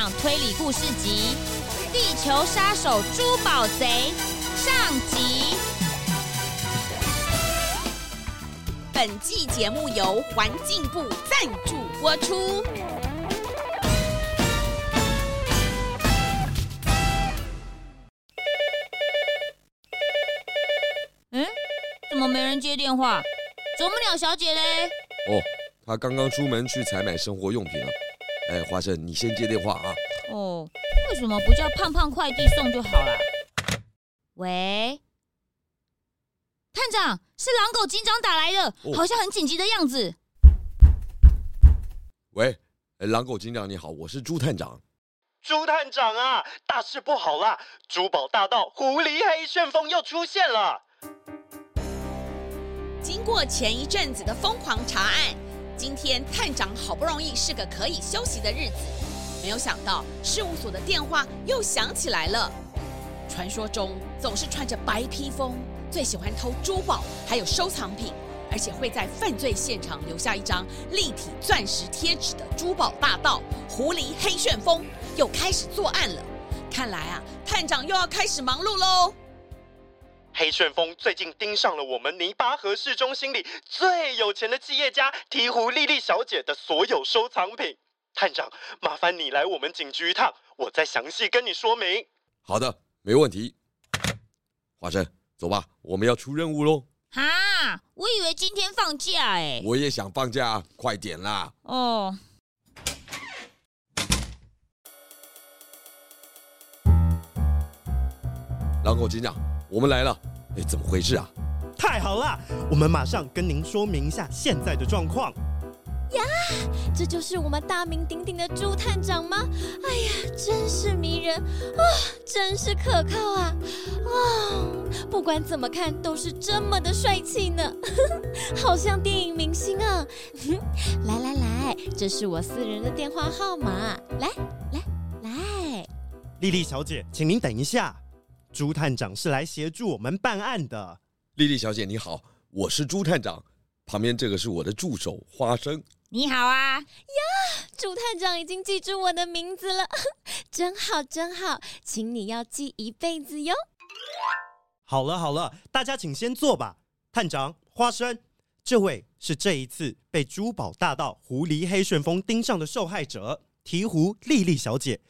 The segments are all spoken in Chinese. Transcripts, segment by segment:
长推理故事集《地球杀手珠宝贼》上集。本季节目由环境部赞助播出。嗯，怎么没人接电话？啄木鸟小姐嘞？哦，她刚刚出门去采买生活用品了。哎，花生，你先接电话啊。哦，为什么不叫胖胖快递送就好了？喂，探长，是狼狗警长打来的，哦、好像很紧急的样子。喂，狼狗警长你好，我是朱探长。朱探长啊，大事不好啦！珠宝大盗狐狸黑旋风又出现了。经过前一阵子的疯狂查案，今天探长好不容易是个可以休息的日子，没有想到事务所的电话又响起来了。传说中总是穿着白披风，最喜欢偷珠宝还有收藏品，而且会在犯罪现场留下一张立体钻石贴纸的珠宝大盗狐狸黑旋风又开始作案了。看来啊，探长又要开始忙碌喽。黑旋风最近盯上了我们泥巴河市中心里最有钱的企业家鹈鹕莉莉小姐的所有收藏品。探长，麻烦你来我们警局一趟，我再详细跟你说明。好的，没问题。华生，走吧，我们要出任务喽。哈，我以为今天放假哎。我也想放假，快点啦。哦。狼狗警长，我们来了。哎，怎么回事啊？太好了，我们马上跟您说明一下现在的状况。呀，这就是我们大名鼎鼎的朱探长吗？哎呀，真是迷人啊，真是可靠啊！啊，不管怎么看都是这么的帅气呢，好像电影明星啊！来来来，这是我私人的电话号码，来来来，丽丽小姐，请您等一下。猪探长是来协助我们办案的。丽丽小姐你好，我是朱探长，旁边这个是我的助手花生。你好啊。呀，朱探长已经记住我的名字了，真好真好，请你要记一辈子哟。好了好了，大家请先坐吧。探长花生，这位是这一次被珠宝大盗狐狸黑旋风盯上的受害者鹈鹕丽丽小姐。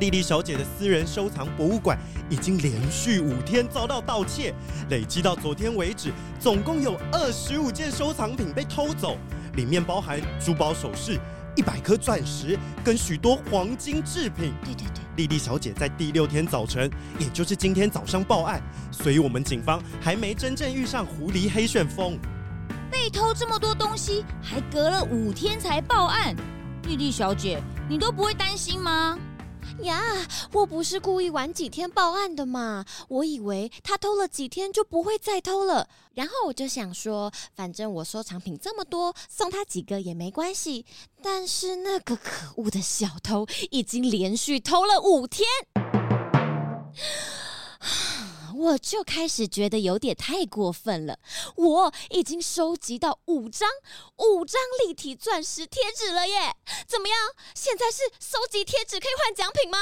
丽丽小姐的私人收藏博物馆已经连续五天遭到盗窃，累积到昨天为止，总共有二十五件收藏品被偷走，里面包含珠宝首饰、一百颗钻石跟许多黄金制品。对对对，丽丽小姐在第六天早晨，也就是今天早上报案，所以我们警方还没真正遇上狐狸黑旋风。被偷这么多东西，还隔了五天才报案，丽丽小姐，你都不会担心吗？呀，我不是故意晚几天报案的嘛，我以为他偷了几天就不会再偷了，然后我就想说，反正我收藏品这么多，送他几个也没关系。但是那个可恶的小偷已经连续偷了五天。我就开始觉得有点太过分了。我已经收集到五张五张立体钻石贴纸了耶！怎么样？现在是收集贴纸可以换奖品吗？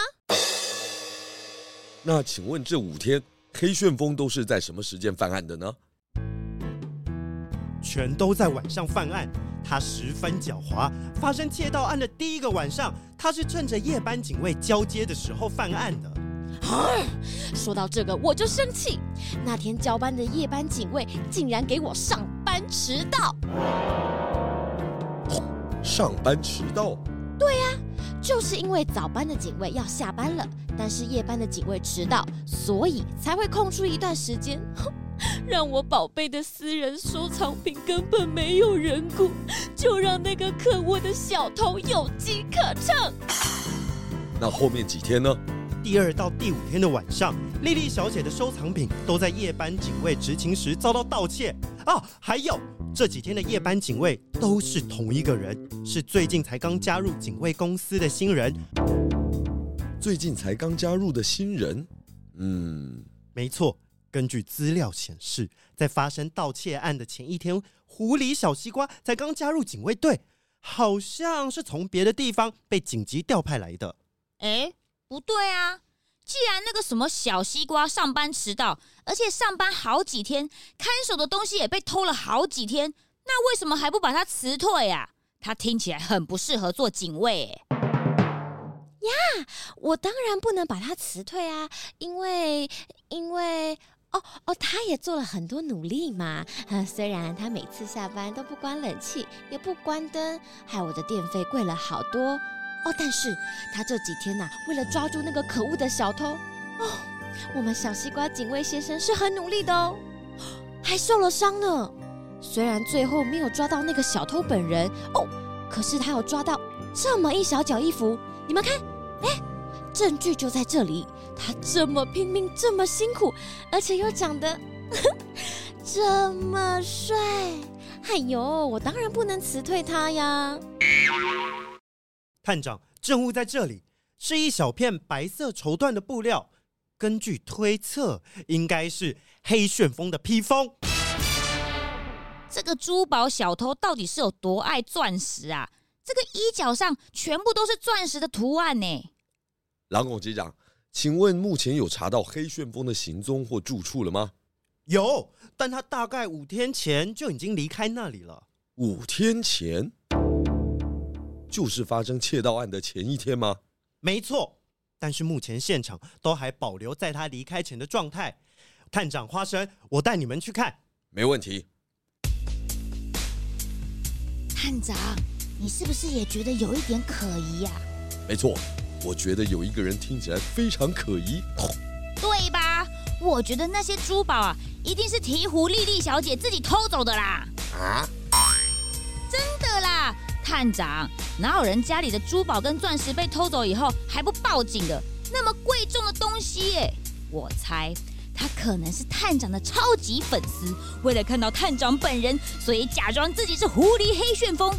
那请问这五天黑旋风都是在什么时间犯案的呢？全都在晚上犯案。他十分狡猾，发生窃盗案的第一个晚上，他是趁着夜班警卫交接的时候犯案的。啊！说到这个，我就生气。那天交班的夜班警卫竟然给我上班迟到。上班迟到？对呀，就是因为早班的警卫要下班了，但是夜班的警卫迟到，所以才会空出一段时间，让我宝贝的私人收藏品根本没有人顾，就让那个可恶的小偷有机可乘。那后面几天呢？第二到第五天的晚上，丽丽小姐的收藏品都在夜班警卫执勤时遭到盗窃啊！还有这几天的夜班警卫都是同一个人，是最近才刚加入警卫公司的新人。最近才刚加入的新人？嗯，没错。根据资料显示，在发生盗窃案的前一天，狐狸小西瓜才刚加入警卫队。好像是从别的地方被紧急调派来的。哎，不对啊！既然那个什么小西瓜上班迟到，而且上班好几天，看守的东西也被偷了好几天，那为什么还不把他辞退啊？他听起来很不适合做警卫。呀，我当然不能把他辞退啊，因为因为。哦哦，他也做了很多努力嘛。虽然他每次下班都不关冷气，也不关灯，害我的电费贵了好多。哦，但是他这几天呐、为了抓住那个可恶的小偷，哦，我们小西瓜警卫先生是很努力的哦，还受了伤呢。虽然最后没有抓到那个小偷本人哦，可是他有抓到这么一小角衣服，你们看，哎，证据就在这里。他这么拼命，这么辛苦，而且又长得 这么帅，哎呦，我当然不能辞退他呀！探长，证物在这里，是一小片白色绸缎的布料，根据推测，应该是黑旋风的披风。这个珠宝小偷到底是有多爱钻石啊？这个衣角上全部都是钻石的图案呢！狼狗机长。请问目前有查到黑旋风的行踪或住处了吗？有，但他大概五天前就已经离开那里了。五天前？就是发生窃盗案的前一天吗？没错，但是目前现场都还保留在他离开前的状态。探长花生，我带你们去看。没问题。探长，你是不是也觉得有一点可疑呀？没错。我觉得有一个人听起来非常可疑，对吧？我觉得那些珠宝啊，一定是鹈鹕丽丽小姐自己偷走的啦！啊？探长，哪有人家里的珠宝跟钻石被偷走以后还不报警的？那么贵重的东西耶！我猜他可能是探长的超级粉丝，为了看到探长本人，所以假装自己是狐狸黑旋风。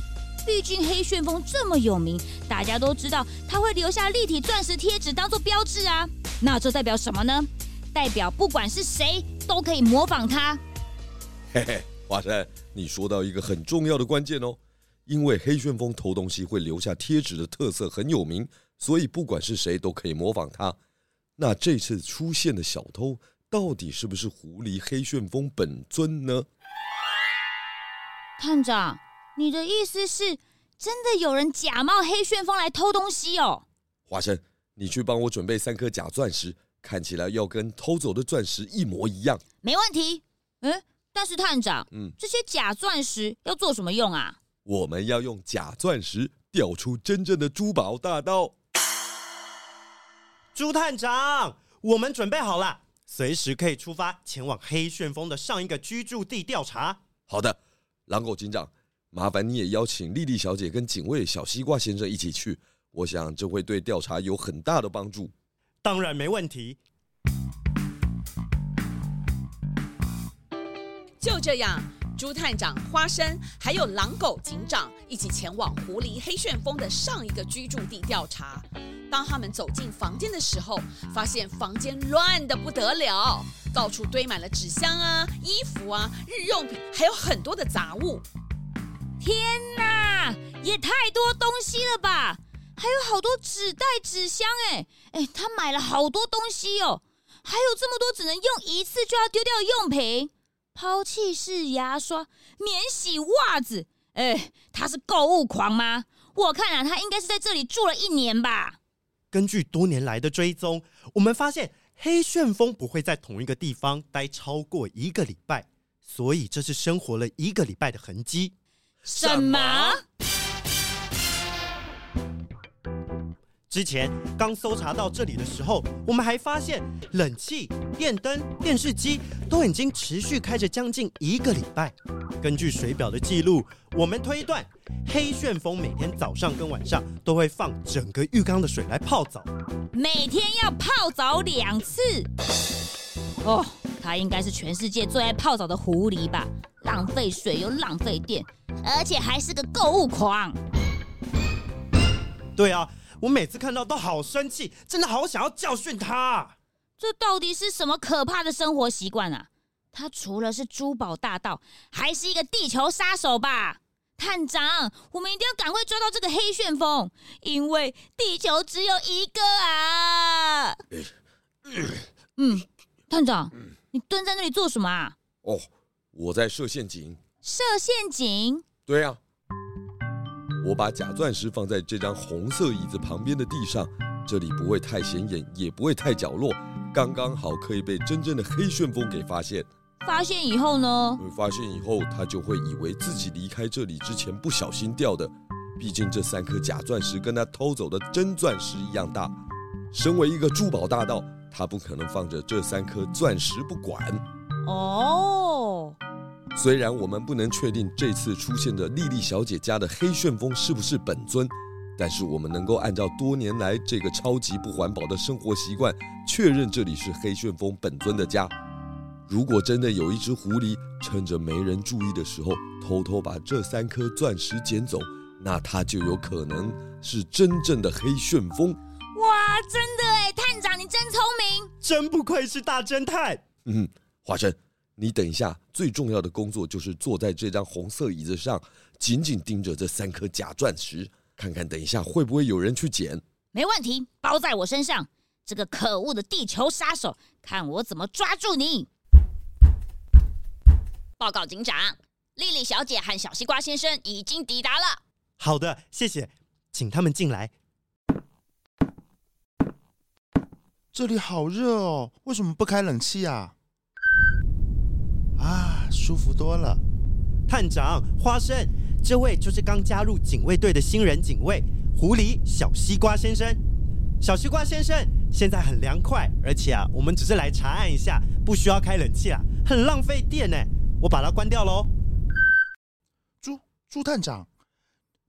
毕竟黑旋风这么有名，大家都知道他会留下立体钻石贴纸当做标志啊。那这代表什么呢？代表不管是谁都可以模仿他。嘿嘿，华生，你说到一个很重要的关键哦。因为黑旋风偷东西会留下贴纸的特色很有名，所以不管是谁都可以模仿他。那这次出现的小偷到底是不是狐狸黑旋风本尊呢？探长。你的意思是，真的有人假冒黑旋风来偷东西哦？华生，你去帮我准备三颗假钻石，看起来要跟偷走的钻石一模一样。没问题。嗯，但是探长，嗯，这些假钻石要做什么用啊？我们要用假钻石钓出真正的珠宝大盗。朱探长，我们准备好了，随时可以出发前往黑旋风的上一个居住地调查。好的，狼狗警长。麻烦你也邀请丽丽小姐跟警卫小西瓜先生一起去，我想这会对调查有很大的帮助。当然没问题。就这样，朱探长、花生还有狼狗警长一起前往狐狸黑旋风的上一个居住地调查。当他们走进房间的时候，发现房间乱得不得了，到处堆满了纸箱啊、衣服啊、日用品，还有很多的杂物。天哪，也太多东西了吧！还有好多纸袋、纸箱，哎哎，他买了好多东西哦，还有这么多只能用一次就要丢掉的用品，抛弃式牙刷、免洗袜子，哎，他是购物狂吗？我看啊，他应该是在这里住了一年吧。根据多年来的追踪，我们发现黑旋风不会在同一个地方待超过一个礼拜，所以这是生活了一个礼拜的痕迹。什么？之前刚搜查到这里的时候，我们还发现冷气、电灯、电视机都已经持续开着将近一个礼拜。根据水表的记录，我们推断黑旋风每天早上跟晚上都会放整个浴缸的水来泡澡，每天要泡澡两次。哦，它应该是全世界最爱泡澡的狐狸吧？浪费水又浪费电。而且还是个购物狂。对啊，我每次看到都好生气，真的好想要教训他。这到底是什么可怕的生活习惯啊？他除了是珠宝大盗，还是一个地球杀手吧？探长，我们一定要赶快抓到这个黑旋风，因为地球只有一个啊！嗯，探长，你蹲在那里做什么啊？哦，我在设陷阱。设陷阱？对呀，我把假钻石放在这张红色椅子旁边的地上，这里不会太显眼，也不会太角落，刚刚好可以被真正的黑旋风给发现。发现以后呢？发现以后，他就会以为自己离开这里之前不小心掉的。毕竟这三颗假钻石跟他偷走的真钻石一样大。身为一个珠宝大盗，他不可能放着这三颗钻石不管。哦。虽然我们不能确定这次出现的莉莉小姐家的黑旋风是不是本尊，但是我们能够按照多年来这个超级不环保的生活习惯，确认这里是黑旋风本尊的家。如果真的有一只狐狸趁着没人注意的时候偷偷把这三颗钻石捡走，那它就有可能是真正的黑旋风。哇，真的哎，探长你真聪明，真不愧是大侦探。嗯，华生，你等一下，最重要的工作就是坐在这张红色椅子上，紧紧盯着这三颗假钻石，看看等一下会不会有人去捡。没问题，包在我身上。这个可恶的地球杀手，看我怎么抓住你！报告警长，莉莉小姐和小西瓜先生已经抵达了。好的，谢谢，请他们进来。这里好热哦，为什么不开冷气啊？啊，舒服多了。探长，花生，这位就是刚加入警卫队的新人警卫，狐狸小西瓜先生。小西瓜先生，现在很凉快，而且啊，我们只是来查案一下，不需要开冷气啊，很浪费电呢。我把它关掉喽。朱朱探长，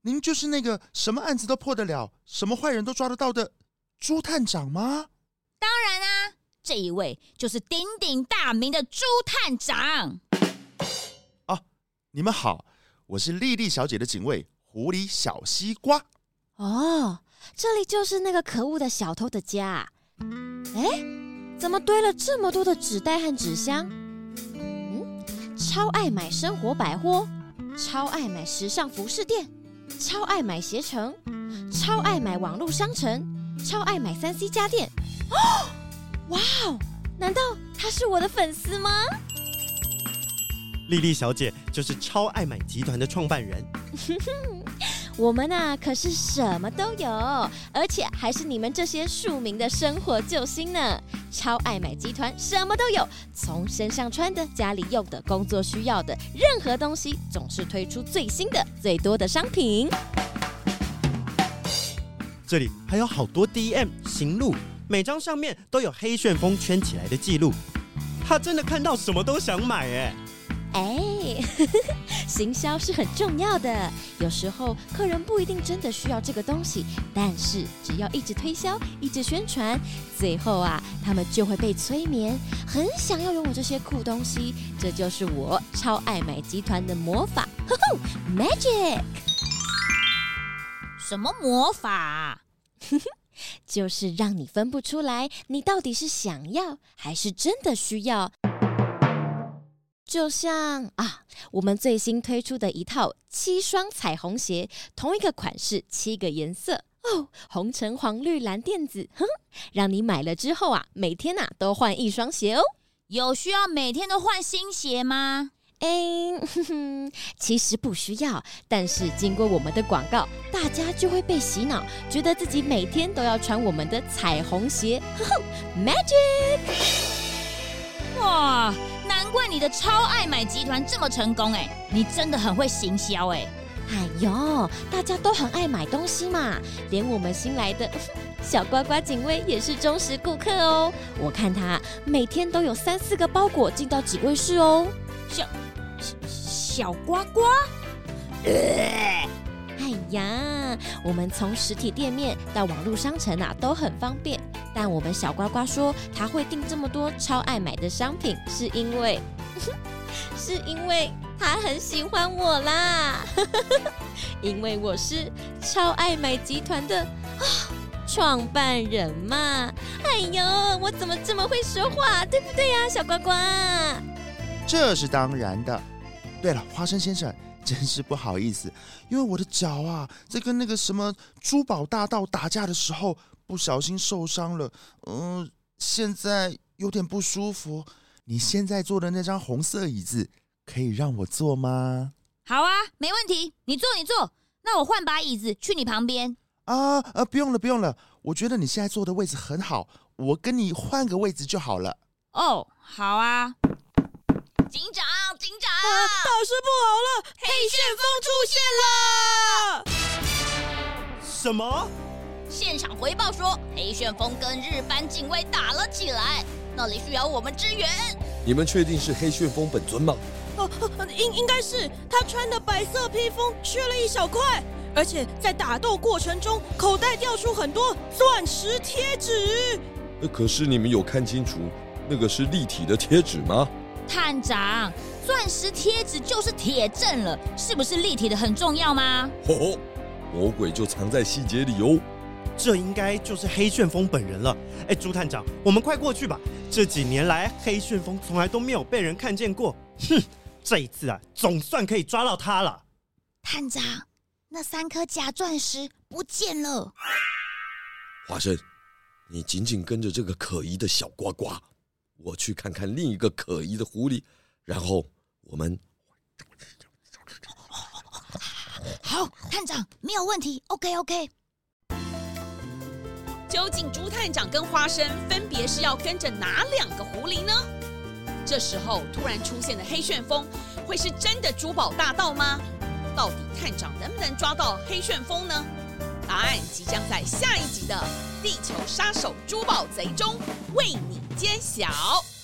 您就是那个什么案子都破得了、什么坏人都抓得到的朱探长吗？当然啊，这一位就是鼎鼎大名的朱探长。哦，你们好，我是丽丽小姐的警卫狐狸小西瓜。哦，这里就是那个可恶的小偷的家。哎，怎么堆了这么多的纸袋和纸箱？嗯超爱买生活百货，超爱买时尚服饰店，超爱买携程，超爱买网络商城，超爱买三 C 家电。哦，哇哦！难道他是我的粉丝吗？丽丽小姐就是超爱买集团的创办人。我们呐，可是什么都有，而且还是你们这些庶民的生活救星呢！超爱买集团什么都有，从身上穿的、家里用的、工作需要的，任何东西总是推出最新的、最多的商品。这里还有好多 DM 型录，每张上面都有黑旋风圈起来的记录。他真的看到什么都想买哎。哎，行销是很重要的。有时候客人不一定真的需要这个东西，但是只要一直推销、一直宣传，最后啊，他们就会被催眠，很想要拥有这些酷东西。这就是我超爱买集团的魔法，呵呵，Magic。什么魔法？就是让你分不出来，你到底是想要还是真的需要。就像啊，我们最新推出的一套七双彩虹鞋，同一个款式，七个颜色哦，红橙黄绿蓝靛紫，哼，让你买了之后啊，每天呐、啊、都换一双鞋哦。有需要每天都换新鞋吗？哎，哼哼，其实不需要，但是经过我们的广告，大家就会被洗脑，觉得自己每天都要穿我们的彩虹鞋，呵 呵，Magic，哇！难怪你的超爱买集团这么成功哎！你真的很会行销哎！哎呦，大家都很爱买东西嘛，连我们新来的 小呱呱警卫也是忠实顾客哦。我看他每天都有三四个包裹进到警卫室哦。小小呱呱。哎呀，我们从实体店面到网络商城啊，都很方便。但我们小呱呱说他会订这么多超爱买的商品，是因为，是因为他很喜欢我啦。因为我是超爱买集团的创办人嘛。哎呦，我怎么这么会说话，对不对呀，小呱呱？这是当然的。对了，花生先生。真是不好意思，因为我的脚啊，在跟那个什么珠宝大盗打架的时候不小心受伤了，嗯、呃，现在有点不舒服。你现在坐的那张红色椅子可以让我坐吗？好啊，没问题，你坐你坐。那我换把椅子去你旁边。啊，啊，不用了不用了，我觉得你现在坐的位置很好，我跟你换个位置就好了。哦，好啊。警长，警长，大事不好了！黑旋风出现了！什么？现场回报说，黑旋风跟日班警卫打了起来，那里需要我们支援。你们确定是黑旋风本尊吗？哦，应应该是，他穿的白色披风缺了一小块，而且在打斗过程中，口袋掉出很多钻石贴纸。可是你们有看清楚，那个是立体的贴纸吗？探长，钻石贴纸就是铁证了，是不是立体的很重要吗？吼吼，魔鬼就藏在细节里哦。这应该就是黑旋风本人了。哎，朱探长，我们快过去吧。这几年来，黑旋风从来都没有被人看见过。哼，这一次啊，总算可以抓到他了。探长，那三颗假钻石不见了。华生，你紧紧跟着这个可疑的小呱呱。我去看看另一个可疑的狐狸，然后我们好，探长没有问题，OK OK。究竟猪探长跟花生分别是要跟着哪两个狐狸呢？这时候突然出现的黑旋风会是真的珠宝大盗吗？到底探长能不能抓到黑旋风呢？答案即将在下一集的《地球杀手珠宝贼》中为你先小。